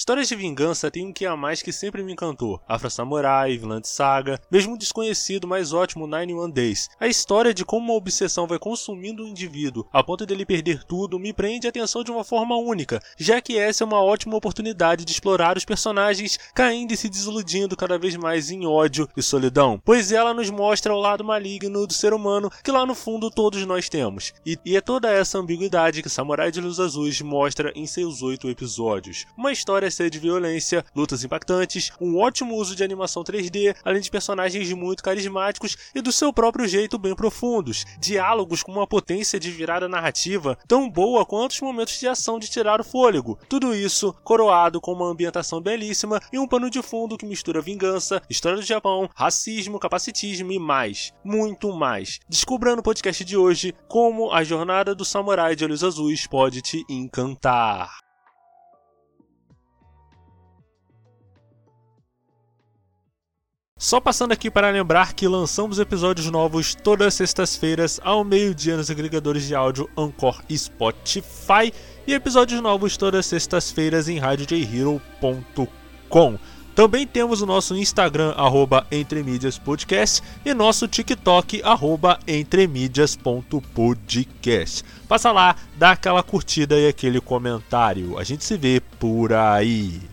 Histórias de vingança têm um que a mais que sempre me encantou. Afro Samurai, Vinland Saga, mesmo o desconhecido mais ótimo Nine One Days. A história de como uma obsessão vai consumindo o indivíduo a ponto dele perder tudo me prende a atenção de uma forma única, já que essa é uma ótima oportunidade de explorar os personagens caindo e se desiludindo cada vez mais em ódio e solidão, pois ela nos mostra o lado maligno do ser humano que lá no fundo todos nós temos. E, e é toda essa ambiguidade que Samurai de Luz Azuis mostra em seus oito episódios. Uma história cheia de violência, lutas impactantes, um ótimo uso de animação 3D, além de personagens muito carismáticos e do seu próprio jeito bem profundos, diálogos com uma potência de virada narrativa tão boa quanto os momentos de ação de tirar o fôlego. Tudo isso coroado com uma ambientação belíssima e um pano de fundo que mistura vingança, história do Japão, racismo, capacitismo e mais, muito mais. Descubra no podcast de hoje como a jornada do samurai de olhos azuis pode te encantar. Só passando aqui para lembrar que lançamos episódios novos todas as sextas-feiras ao meio-dia nos agregadores de áudio Anchor e Spotify e episódios novos todas as sextas-feiras em radiojhero.com. Também temos o nosso Instagram, arroba entremídiaspodcast, e nosso TikTok, arroba entremídias.podcast. Passa lá, dá aquela curtida e aquele comentário. A gente se vê por aí.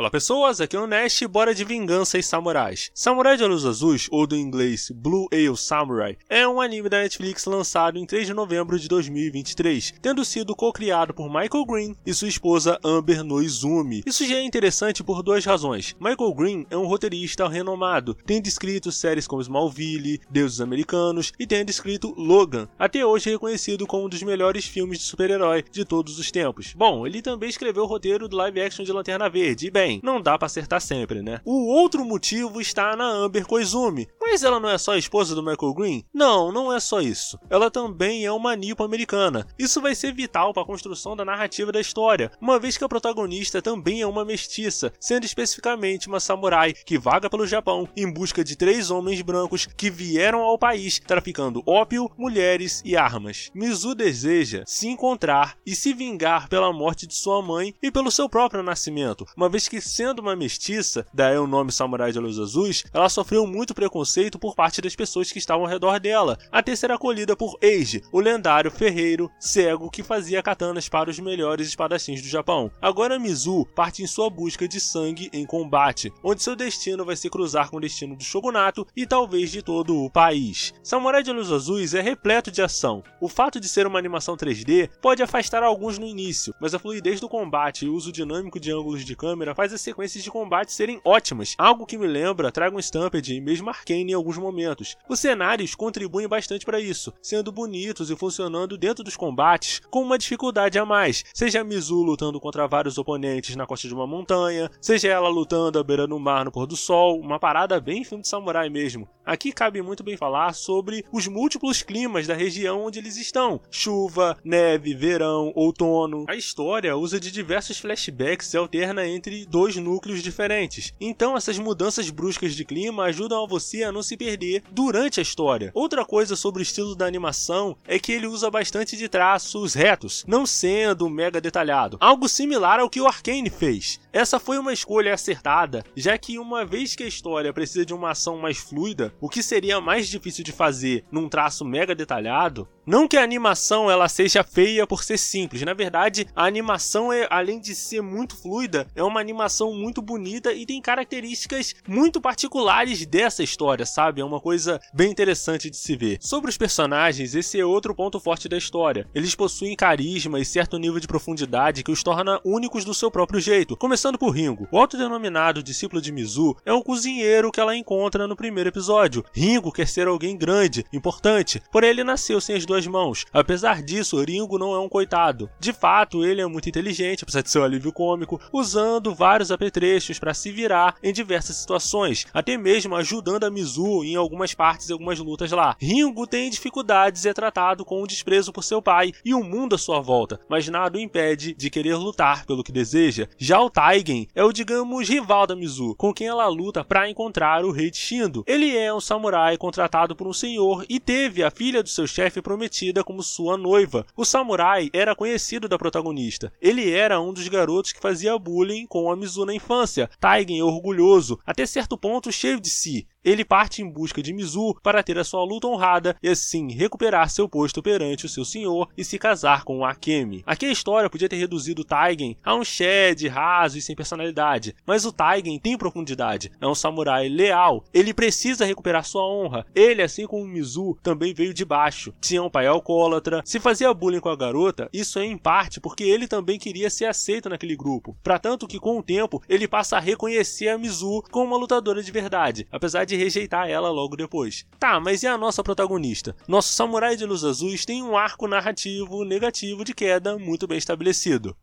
Olá pessoas, aqui é o e bora de Vingança e Samurais. Samurai de Olhos Azuis, ou do inglês Blue Ale Samurai, é um anime da Netflix lançado em 3 de novembro de 2023, tendo sido co-criado por Michael Green e sua esposa Amber Noizumi. Isso já é interessante por duas razões. Michael Green é um roteirista renomado, tendo escrito séries como Smallville, Deuses Americanos e tendo escrito Logan, até hoje reconhecido como um dos melhores filmes de super-herói de todos os tempos. Bom, ele também escreveu o roteiro do live action de Lanterna Verde, e bem, não dá para acertar sempre, né? O outro motivo está na Amber Koizumi. Mas ela não é só a esposa do Michael Green? Não, não é só isso. Ela também é uma nipo-americana. Isso vai ser vital para a construção da narrativa da história, uma vez que a protagonista também é uma mestiça, sendo especificamente uma samurai que vaga pelo Japão em busca de três homens brancos que vieram ao país traficando ópio, mulheres e armas. Mizu deseja se encontrar e se vingar pela morte de sua mãe e pelo seu próprio nascimento, uma vez que sendo uma mestiça, daí o nome Samurai de Olhos Azuis, ela sofreu muito preconceito por parte das pessoas que estavam ao redor dela, até ser acolhida por Eiji, o lendário ferreiro cego que fazia katanas para os melhores espadachins do Japão. Agora Mizu parte em sua busca de sangue em combate, onde seu destino vai se cruzar com o destino do shogunato e talvez de todo o país. Samurai de Olhos Azuis é repleto de ação. O fato de ser uma animação 3D pode afastar alguns no início, mas a fluidez do combate e o uso dinâmico de ângulos de câmera faz as sequências de combate serem ótimas, algo que me lembra Dragon Stampede e mesmo Arcane em alguns momentos. Os cenários contribuem bastante para isso, sendo bonitos e funcionando dentro dos combates com uma dificuldade a mais, seja Mizu lutando contra vários oponentes na costa de uma montanha, seja ela lutando à beira do mar no pôr do sol, uma parada bem filme de samurai mesmo. Aqui cabe muito bem falar sobre os múltiplos climas da região onde eles estão: chuva, neve, verão, outono. A história usa de diversos flashbacks e alterna entre dois núcleos diferentes. Então essas mudanças bruscas de clima ajudam a você a não se perder durante a história. Outra coisa sobre o estilo da animação é que ele usa bastante de traços retos, não sendo mega detalhado, algo similar ao que o Arkane fez. Essa foi uma escolha acertada, já que uma vez que a história precisa de uma ação mais fluida, o que seria mais difícil de fazer num traço mega detalhado, não que a animação ela seja feia por ser simples, na verdade, a animação é além de ser muito fluida, é uma animação muito bonita e tem características muito particulares dessa história, sabe? É uma coisa bem interessante de se ver. Sobre os personagens, esse é outro ponto forte da história. Eles possuem carisma e certo nível de profundidade que os torna únicos do seu próprio jeito. Começando por Ringo. O autodenominado discípulo de Mizu é um cozinheiro que ela encontra no primeiro episódio. Ringo quer ser alguém grande, importante, porém ele nasceu sem as duas mãos. Apesar disso, Ringo não é um coitado. De fato, ele é muito inteligente, apesar de ser um alívio cômico, usando vários vários apetrechos para se virar em diversas situações, até mesmo ajudando a Mizu em algumas partes e algumas lutas lá. Ringo tem dificuldades e é tratado com um desprezo por seu pai e o mundo à sua volta, mas nada o impede de querer lutar pelo que deseja. Já o Taigen é o, digamos, rival da Mizu, com quem ela luta para encontrar o rei Shindo. Ele é um samurai contratado por um senhor e teve a filha do seu chefe prometida como sua noiva. O samurai era conhecido da protagonista. Ele era um dos garotos que fazia bullying com a Mizu na infância. Taigen orgulhoso, até certo ponto cheio de si ele parte em busca de Mizu para ter a sua luta honrada e assim recuperar seu posto perante o seu senhor e se casar com Akemi. Aqui a história podia ter reduzido Taigen a um Shed raso e sem personalidade, mas o Taigen tem profundidade, é um samurai leal, ele precisa recuperar sua honra. Ele, assim como Mizu, também veio de baixo, tinha um pai alcoólatra, se fazia bullying com a garota, isso é em parte porque ele também queria ser aceito naquele grupo, para tanto que com o tempo ele passa a reconhecer a Mizu como uma lutadora de verdade, apesar de de rejeitar ela logo depois. Tá, mas e a nossa protagonista? Nosso samurai de luz azuis tem um arco narrativo negativo de queda muito bem estabelecido.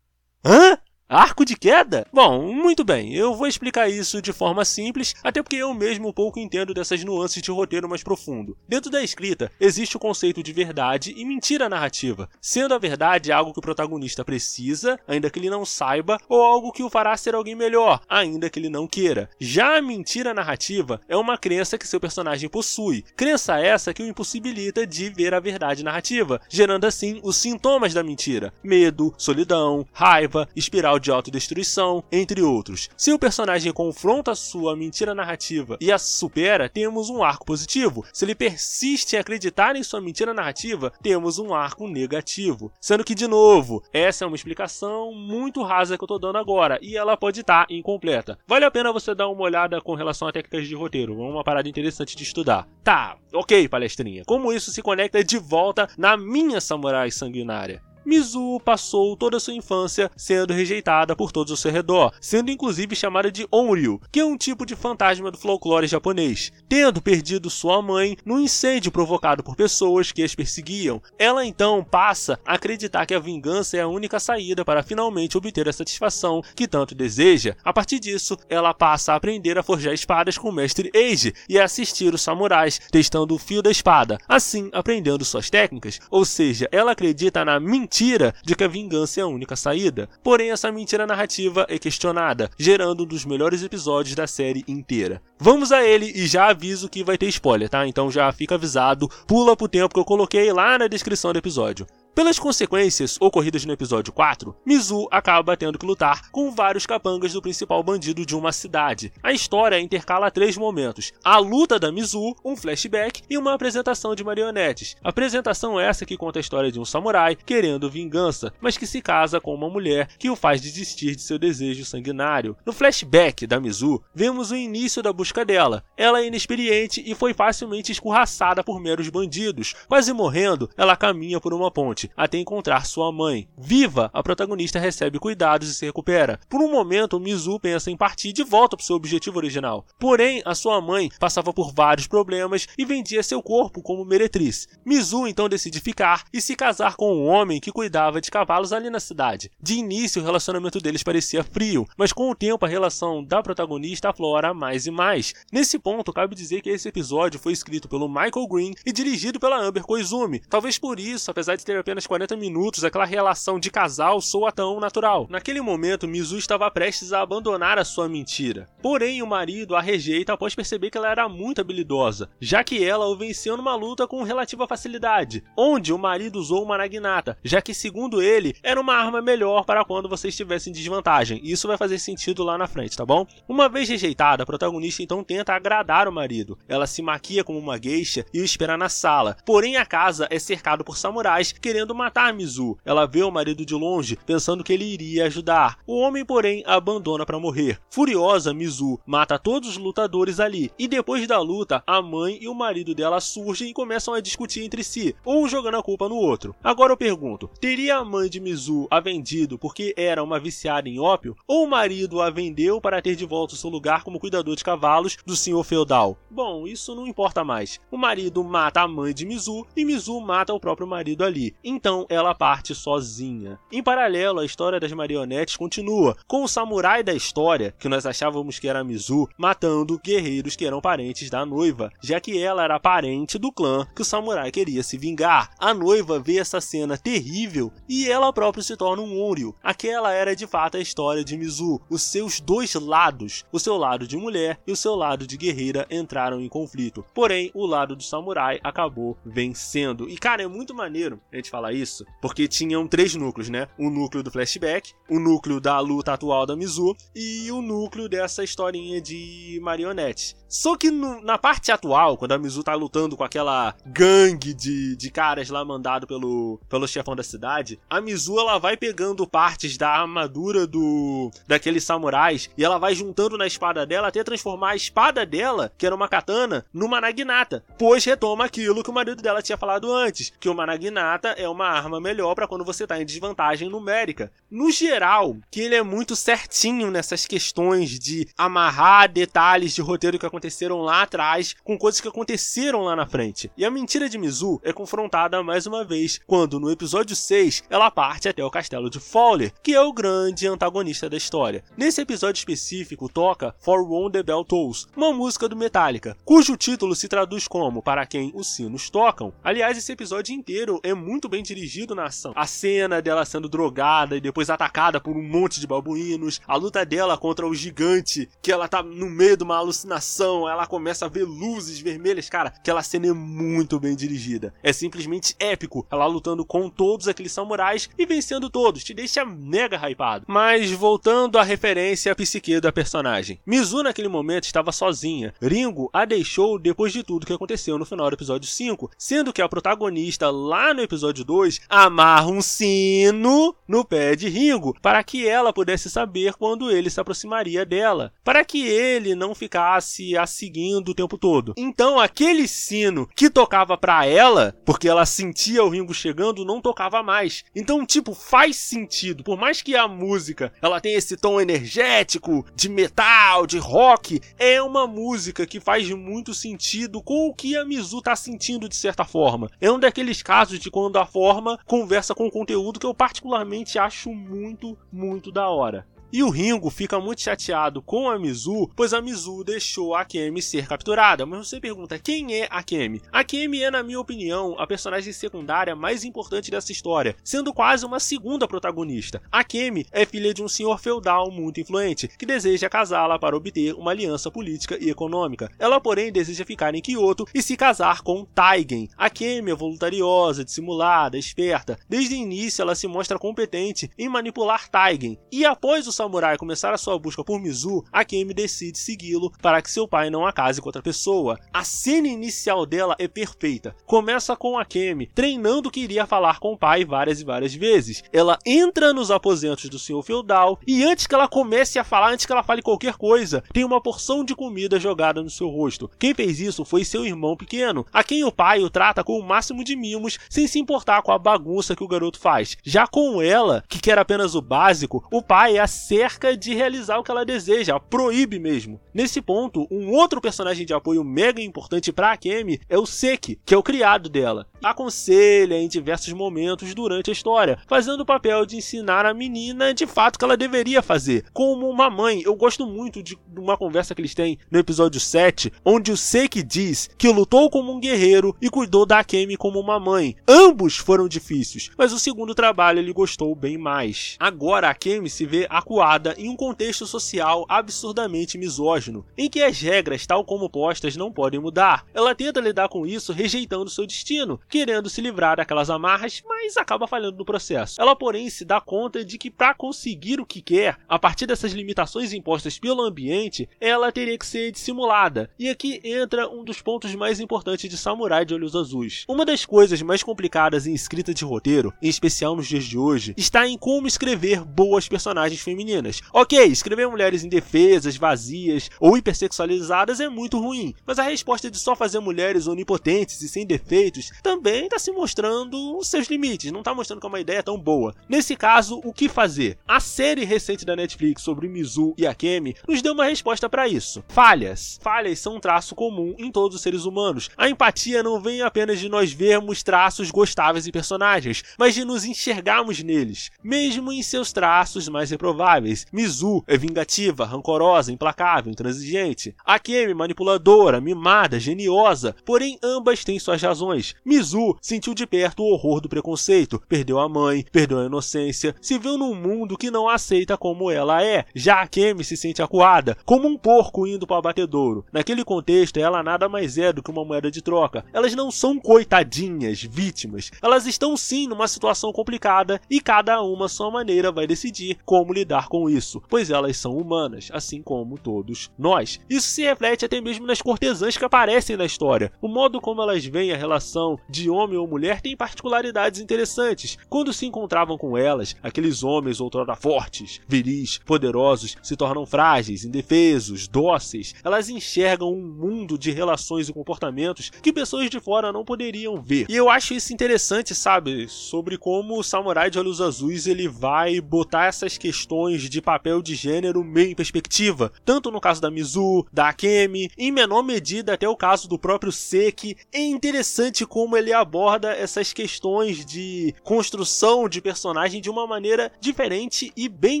Hã? Arco de queda? Bom, muito bem, eu vou explicar isso de forma simples, até porque eu mesmo pouco entendo dessas nuances de roteiro mais profundo. Dentro da escrita, existe o conceito de verdade e mentira narrativa, sendo a verdade algo que o protagonista precisa, ainda que ele não saiba, ou algo que o fará ser alguém melhor, ainda que ele não queira. Já a mentira narrativa é uma crença que seu personagem possui, crença essa que o impossibilita de ver a verdade narrativa, gerando assim os sintomas da mentira: medo, solidão, raiva, espiral de autodestruição, entre outros. Se o personagem confronta sua mentira narrativa e a supera, temos um arco positivo. Se ele persiste em acreditar em sua mentira narrativa, temos um arco negativo. Sendo que, de novo, essa é uma explicação muito rasa que eu tô dando agora e ela pode estar incompleta. Vale a pena você dar uma olhada com relação a técnicas de roteiro, é uma parada interessante de estudar. Tá, ok, palestrinha. Como isso se conecta de volta na minha samurai sanguinária? Mizu passou toda a sua infância sendo rejeitada por todos ao seu redor, sendo inclusive chamada de Onryu, que é um tipo de fantasma do folclore japonês. Tendo perdido sua mãe num incêndio provocado por pessoas que as perseguiam, ela então passa a acreditar que a vingança é a única saída para finalmente obter a satisfação que tanto deseja. A partir disso, ela passa a aprender a forjar espadas com o mestre Eiji e a assistir os samurais testando o fio da espada, assim aprendendo suas técnicas, ou seja, ela acredita na mentira mentira de que a vingança é a única saída. Porém, essa mentira narrativa é questionada, gerando um dos melhores episódios da série inteira. Vamos a ele e já aviso que vai ter spoiler, tá? Então já fica avisado, pula pro tempo que eu coloquei lá na descrição do episódio. Pelas consequências ocorridas no episódio 4, Mizu acaba tendo que lutar com vários capangas do principal bandido de uma cidade. A história intercala três momentos: a luta da Mizu, um flashback e uma apresentação de marionetes. Apresentação essa que conta a história de um samurai querendo vingança, mas que se casa com uma mulher que o faz desistir de seu desejo sanguinário. No flashback da Mizu, vemos o início da busca dela. Ela é inexperiente e foi facilmente escorraçada por meros bandidos. Quase morrendo, ela caminha por uma ponte até encontrar sua mãe. Viva, a protagonista recebe cuidados e se recupera. Por um momento, Mizu pensa em partir de volta para seu objetivo original. Porém, a sua mãe passava por vários problemas e vendia seu corpo como meretriz. Mizu então decide ficar e se casar com um homem que cuidava de cavalos ali na cidade. De início, o relacionamento deles parecia frio, mas com o tempo a relação da protagonista aflora mais e mais. Nesse ponto, cabe dizer que esse episódio foi escrito pelo Michael Green e dirigido pela Amber Koizumi. Talvez por isso, apesar de ter apenas apenas 40 minutos, aquela relação de casal soa tão natural. Naquele momento, Mizu estava prestes a abandonar a sua mentira. Porém, o marido a rejeita após perceber que ela era muito habilidosa, já que ela o venceu numa luta com relativa facilidade, onde o marido usou uma naginata, já que, segundo ele, era uma arma melhor para quando você estivesse em desvantagem. Isso vai fazer sentido lá na frente, tá bom? Uma vez rejeitada, a protagonista então tenta agradar o marido. Ela se maquia como uma geisha e o espera na sala. Porém, a casa é cercado por samurais querendo querendo matar Mizu. Ela vê o marido de longe, pensando que ele iria ajudar. O homem, porém, a abandona para morrer. Furiosa, Mizu mata todos os lutadores ali. E depois da luta, a mãe e o marido dela surgem e começam a discutir entre si, um jogando a culpa no outro. Agora eu pergunto: teria a mãe de Mizu a vendido porque era uma viciada em ópio? Ou o marido a vendeu para ter de volta o seu lugar como cuidador de cavalos do senhor feudal? Bom, isso não importa mais. O marido mata a mãe de Mizu e Mizu mata o próprio marido ali. Então ela parte sozinha. Em paralelo, a história das marionetes continua, com o samurai da história, que nós achávamos que era Mizu, matando guerreiros que eram parentes da noiva, já que ela era parente do clã que o samurai queria se vingar. A noiva vê essa cena terrível e ela própria se torna um Onryo. Aquela era de fato a história de Mizu. Os seus dois lados, o seu lado de mulher e o seu lado de guerreira, entraram em conflito. Porém, o lado do samurai acabou vencendo. E cara, é muito maneiro a gente falar isso, porque tinham três núcleos, né? O núcleo do flashback, o núcleo da luta atual da Mizu e o núcleo dessa historinha de marionete. Só que no, na parte atual, quando a Mizu tá lutando com aquela gangue de, de caras lá mandado pelo, pelo chefão da cidade, a Mizu ela vai pegando partes da armadura do daqueles samurais e ela vai juntando na espada dela até transformar a espada dela, que era uma katana, numa naginata. Pois retoma aquilo que o marido dela tinha falado antes, que uma naginata é uma arma melhor para quando você tá em desvantagem numérica. No geral, que ele é muito certinho nessas questões de amarrar detalhes de roteiro que aconteceram lá atrás com coisas que aconteceram lá na frente. E a mentira de Mizu é confrontada mais uma vez quando no episódio 6 ela parte até o castelo de Fowler, que é o grande antagonista da história. Nesse episódio específico toca For When the Bell Tolls, uma música do Metallica, cujo título se traduz como Para quem os sinos tocam. Aliás, esse episódio inteiro é muito bem dirigido na ação. A cena dela sendo drogada e depois atacada por um monte de babuínos, a luta dela contra o gigante, que ela tá no meio de uma alucinação, ela começa a ver luzes vermelhas, cara, aquela cena é muito bem dirigida. É simplesmente épico, ela lutando com todos aqueles samurais e vencendo todos, te deixa mega hypado. Mas voltando à referência à psique da personagem. Mizu naquele momento estava sozinha. Ringo a deixou depois de tudo que aconteceu no final do episódio 5, sendo que a protagonista lá no episódio 2 amarra um sino no pé de Ringo para que ela pudesse saber quando ele se aproximaria dela, para que ele não ficasse a seguindo o tempo todo. Então aquele sino que tocava para ela, porque ela sentia o Ringo chegando, não tocava mais. Então, tipo, faz sentido, por mais que a música ela tenha esse tom energético de metal, de rock, é uma música que faz muito sentido com o que a Mizu tá sentindo de certa forma. É um daqueles casos de quando a forma conversa com o conteúdo que eu particularmente acho muito, muito da hora. E o Ringo fica muito chateado com a Mizu, pois a Mizu deixou a Kemi ser capturada. Mas você pergunta, quem é a Kemi? A Kemi é, na minha opinião, a personagem secundária mais importante dessa história, sendo quase uma segunda protagonista. A Kemi é filha de um senhor feudal muito influente, que deseja casá-la para obter uma aliança política e econômica. Ela, porém, deseja ficar em Kyoto e se casar com Taigen. A Kemi é voluntariosa, dissimulada, esperta. Desde o início, ela se mostra competente em manipular Taigen. E após o samurai começar a sua busca por Mizu, Akemi decide segui-lo para que seu pai não a case com outra pessoa. A cena inicial dela é perfeita. Começa com Akemi treinando que iria falar com o pai várias e várias vezes. Ela entra nos aposentos do senhor feudal e antes que ela comece a falar, antes que ela fale qualquer coisa, tem uma porção de comida jogada no seu rosto. Quem fez isso foi seu irmão pequeno, a quem o pai o trata com o máximo de mimos, sem se importar com a bagunça que o garoto faz. Já com ela, que quer apenas o básico, o pai é a cerca de realizar o que ela deseja, proíbe mesmo. Nesse ponto, um outro personagem de apoio mega importante para Akemi é o Seki, que é o criado dela. Aconselha em diversos momentos durante a história, fazendo o papel de ensinar a menina de fato que ela deveria fazer. Como uma mãe, eu gosto muito de uma conversa que eles têm no episódio 7, onde o Seki diz que lutou como um guerreiro e cuidou da Akemi como uma mãe. Ambos foram difíceis, mas o segundo trabalho ele gostou bem mais. Agora a Akemi se vê acuada em um contexto social absurdamente misógino, em que as regras, tal como postas, não podem mudar. Ela tenta lidar com isso rejeitando seu destino, querendo se livrar daquelas amarras, mas acaba falhando no processo. Ela, porém, se dá conta de que para conseguir o que quer, a partir dessas limitações impostas pelo ambiente, ela teria que ser dissimulada. E aqui entra um dos pontos mais importantes de Samurai de Olhos Azuis. Uma das coisas mais complicadas em escrita de roteiro, em especial nos dias de hoje, está em como escrever boas personagens femininas. Ok, escrever mulheres indefesas, vazias ou hipersexualizadas é muito ruim, mas a resposta de só fazer mulheres onipotentes e sem defeitos também também está se mostrando os seus limites, não está mostrando que é uma ideia tão boa. Nesse caso, o que fazer? A série recente da Netflix sobre Mizu e Akemi nos deu uma resposta para isso. Falhas. Falhas são um traço comum em todos os seres humanos. A empatia não vem apenas de nós vermos traços gostáveis em personagens, mas de nos enxergarmos neles, mesmo em seus traços mais reprováveis. Mizu é vingativa, rancorosa, implacável, intransigente. Akemi manipuladora, mimada, geniosa, porém ambas têm suas razões. Mizu sentiu de perto o horror do preconceito, perdeu a mãe, perdeu a inocência, se viu num mundo que não a aceita como ela é. Já Akemi se sente acuada, como um porco indo para o abatedouro. Naquele contexto, ela nada mais é do que uma moeda de troca. Elas não são coitadinhas, vítimas. Elas estão sim numa situação complicada e cada uma à sua maneira vai decidir como lidar com isso, pois elas são humanas, assim como todos nós. Isso se reflete até mesmo nas cortesãs que aparecem na história. O modo como elas veem a relação de homem ou mulher tem particularidades interessantes. Quando se encontravam com elas, aqueles homens outrora fortes, viris, poderosos, se tornam frágeis, indefesos, dóceis. Elas enxergam um mundo de relações e comportamentos que pessoas de fora não poderiam ver. E eu acho isso interessante, sabe, sobre como o Samurai de Olhos Azuis ele vai botar essas questões de papel de gênero meio em perspectiva, tanto no caso da Mizu, da Akemi, em menor medida até o caso do próprio Seki. É interessante como ele aborda essas questões de construção de personagem de uma maneira diferente e bem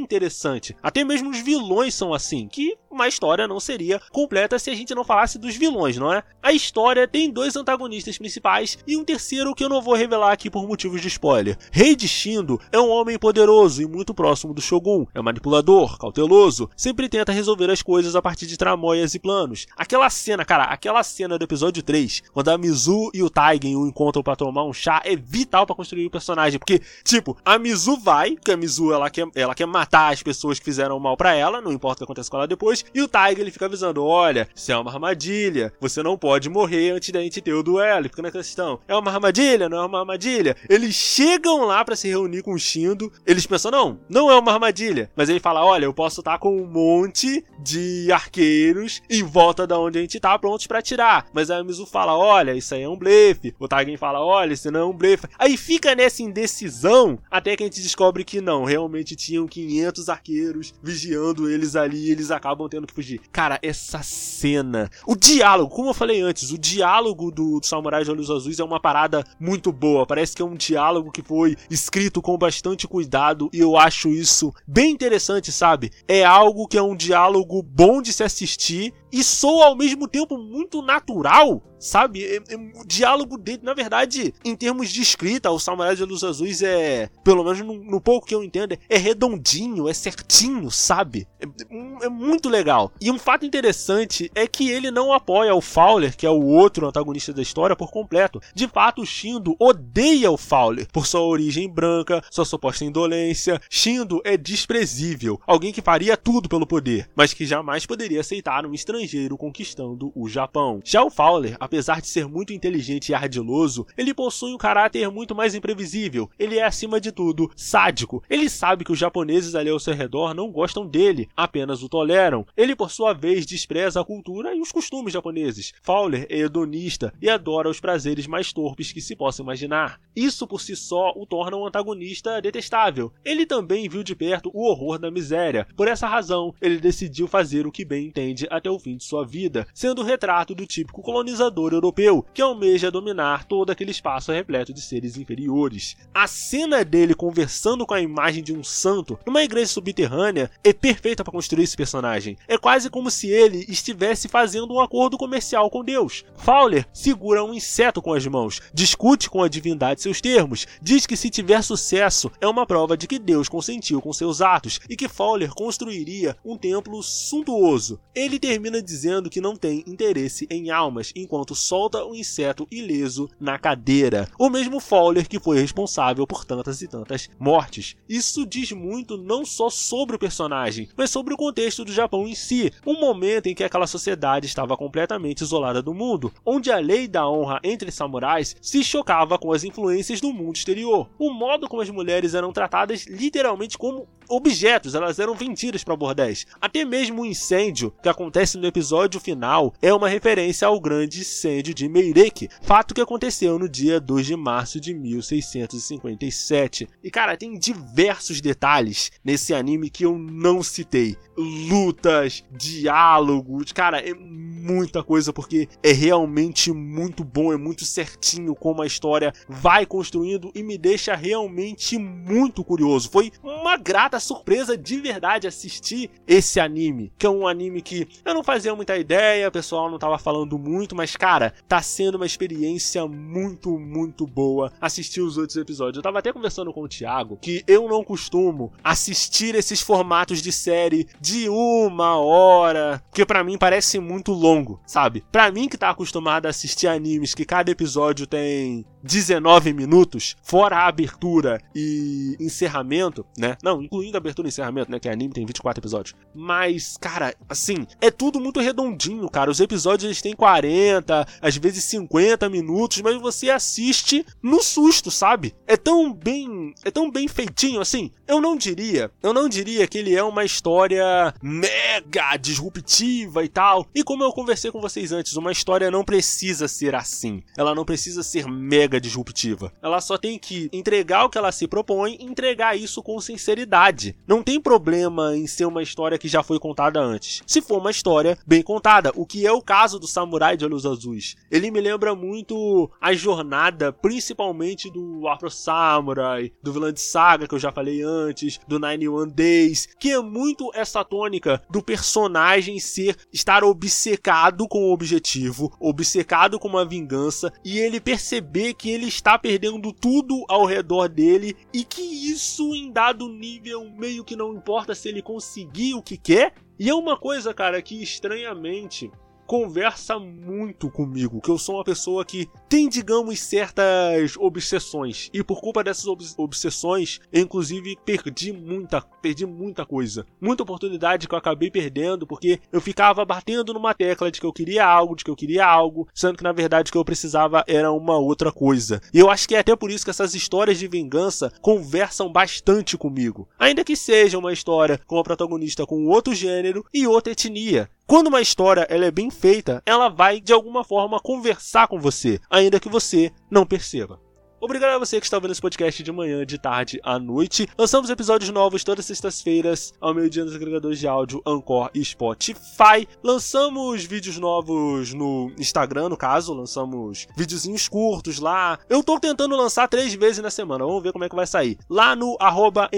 interessante. Até mesmo os vilões são assim, que uma história não seria completa se a gente não falasse dos vilões, não é? A história tem dois antagonistas principais e um terceiro que eu não vou revelar aqui por motivos de spoiler. Rei de Shindo é um homem poderoso e muito próximo do Shogun. É manipulador, cauteloso, sempre tenta resolver as coisas a partir de tramóias e planos. Aquela cena, cara, aquela cena do episódio 3, quando a Mizu e o Taigen o encontram para tomar um chá, é vital para construir o personagem, porque tipo, a Mizu vai, porque a Mizu ela quer, ela quer matar as pessoas que fizeram mal para ela, não importa o que acontece com ela depois, e o Tiger ele fica avisando: olha, isso é uma armadilha, você não pode morrer antes da gente ter o duelo. fica na questão: é uma armadilha? Não é uma armadilha? Eles chegam lá para se reunir com o Shindo, eles pensam: não, não é uma armadilha. Mas ele fala: olha, eu posso estar com um monte de arqueiros em volta da onde a gente tá, prontos para atirar. Mas a Mizu fala: olha, isso aí é um blefe. O Tiger fala: olha, isso não é um blefe. Aí fica nessa indecisão até que a gente descobre que não, realmente tinham 500 arqueiros vigiando eles ali e eles acabam tendo que fugir. Cara, essa cena. O diálogo, como eu falei antes, o diálogo do, do Samurai de Olhos Azuis é uma parada muito boa. Parece que é um diálogo que foi escrito com bastante cuidado e eu acho isso bem interessante, sabe? É algo que é um diálogo bom de se assistir e soa ao mesmo tempo muito natural, sabe? É, é, o diálogo dele, na verdade, em termos de escrita, o Samurai de Luz Azuis é, pelo menos no, no pouco que eu entendo, é redondinho, é certinho, sabe? É, é, muito legal. E um fato interessante é que ele não apoia o Fowler, que é o outro antagonista da história, por completo. De fato, o Shindo odeia o Fowler por sua origem branca, sua suposta indolência. Shindo é desprezível, alguém que faria tudo pelo poder, mas que jamais poderia aceitar um estrangeiro estrangeiro conquistando o Japão. Já o Fowler, apesar de ser muito inteligente e ardiloso, ele possui um caráter muito mais imprevisível. Ele é, acima de tudo, sádico. Ele sabe que os japoneses ali ao seu redor não gostam dele, apenas o toleram. Ele, por sua vez, despreza a cultura e os costumes japoneses. Fowler é hedonista e adora os prazeres mais torpes que se possa imaginar. Isso por si só o torna um antagonista detestável. Ele também viu de perto o horror da miséria. Por essa razão, ele decidiu fazer o que bem entende até o fim de sua vida, sendo o retrato do típico colonizador europeu que almeja dominar todo aquele espaço repleto de seres inferiores. A cena dele conversando com a imagem de um santo numa igreja subterrânea é perfeita para construir esse personagem. É quase como se ele estivesse fazendo um acordo comercial com Deus. Fowler segura um inseto com as mãos, discute com a divindade seus termos, diz que se tiver sucesso é uma prova de que Deus consentiu com seus atos e que Fowler construiria um templo suntuoso. Ele termina termina dizendo que não tem interesse em almas, enquanto solta o um inseto ileso na cadeira. O mesmo Fowler que foi responsável por tantas e tantas mortes. Isso diz muito não só sobre o personagem, mas sobre o contexto do Japão em si, um momento em que aquela sociedade estava completamente isolada do mundo, onde a lei da honra entre samurais se chocava com as influências do mundo exterior. O modo como as mulheres eram tratadas literalmente como objetos, elas eram vendidas para bordéis. Até mesmo o incêndio que acontece no episódio final é uma referência ao grande incêndio de Meirek, fato que aconteceu no dia 2 de março de 1657. E cara, tem diversos detalhes nesse anime que eu não citei. Lutas, diálogos, cara, é muita coisa porque é realmente muito bom, é muito certinho como a história vai construindo e me deixa realmente muito curioso. Foi uma grata surpresa de verdade assistir esse anime, que é um anime que eu não fazia muita ideia, o pessoal não tava falando muito, mas cara, tá sendo uma experiência muito, muito boa assistir os outros episódios. Eu tava até conversando com o Thiago que eu não costumo assistir esses formatos de série de uma hora, que para mim parece muito longo, sabe? Para mim que tá acostumado a assistir animes que cada episódio tem 19 minutos, fora a abertura e encerramento, né? Não, incluindo a abertura e encerramento, né? Que anime tem 24 episódios. Mas, cara, assim, é tudo muito redondinho, cara. Os episódios eles têm 40, às vezes 50 minutos, mas você assiste no susto, sabe? É tão bem, é tão bem feitinho assim. Eu não diria, eu não diria que ele é uma história mega disruptiva e tal. E como eu conversei com vocês antes, uma história não precisa ser assim. Ela não precisa ser mega disruptiva. Ela só tem que entregar o que ela se propõe e entregar isso com sinceridade. Não tem problema em ser uma história que já foi contada antes. Se for uma história bem contada, o que é o caso do Samurai de Olhos Azuis. Ele me lembra muito a jornada, principalmente do Afro Samurai, do vilão de saga que eu já falei antes, do Nine One Days, que é muito essa tônica do personagem ser estar obcecado com o objetivo, obcecado com uma vingança e ele perceber que ele está perdendo tudo ao redor dele e que isso em dado nível meio que não importa se ele conseguir o que quer. E é uma coisa, cara, que estranhamente conversa muito comigo, que eu sou uma pessoa que tem, digamos, certas obsessões. E por culpa dessas ob obsessões, eu inclusive perdi muita, perdi muita coisa. Muita oportunidade que eu acabei perdendo porque eu ficava batendo numa tecla de que eu queria algo, de que eu queria algo, sendo que na verdade o que eu precisava era uma outra coisa. E eu acho que é até por isso que essas histórias de vingança conversam bastante comigo. Ainda que seja uma história com a protagonista com outro gênero e outra etnia. Quando uma história ela é bem feita, ela vai de alguma forma conversar com você, ainda que você não perceba. Obrigado a você que está vendo esse podcast de manhã, de tarde à noite. Lançamos episódios novos todas as sextas-feiras, ao meio-dia nos agregadores de áudio Anchor e Spotify. Lançamos vídeos novos no Instagram, no caso, lançamos videozinhos curtos lá. Eu tô tentando lançar três vezes na semana, vamos ver como é que vai sair. Lá no arroba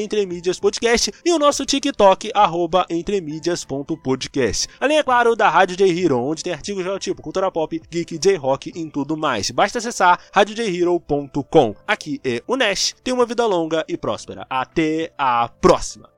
Podcast e o nosso TikTok, arroba. Além, é claro, da Rádio J Hero, onde tem artigos do tipo cultura pop, geek, J-rock e tudo mais. Basta acessar radiojhero.com com. Aqui é o Nash. Tenha uma vida longa e próspera. Até a próxima!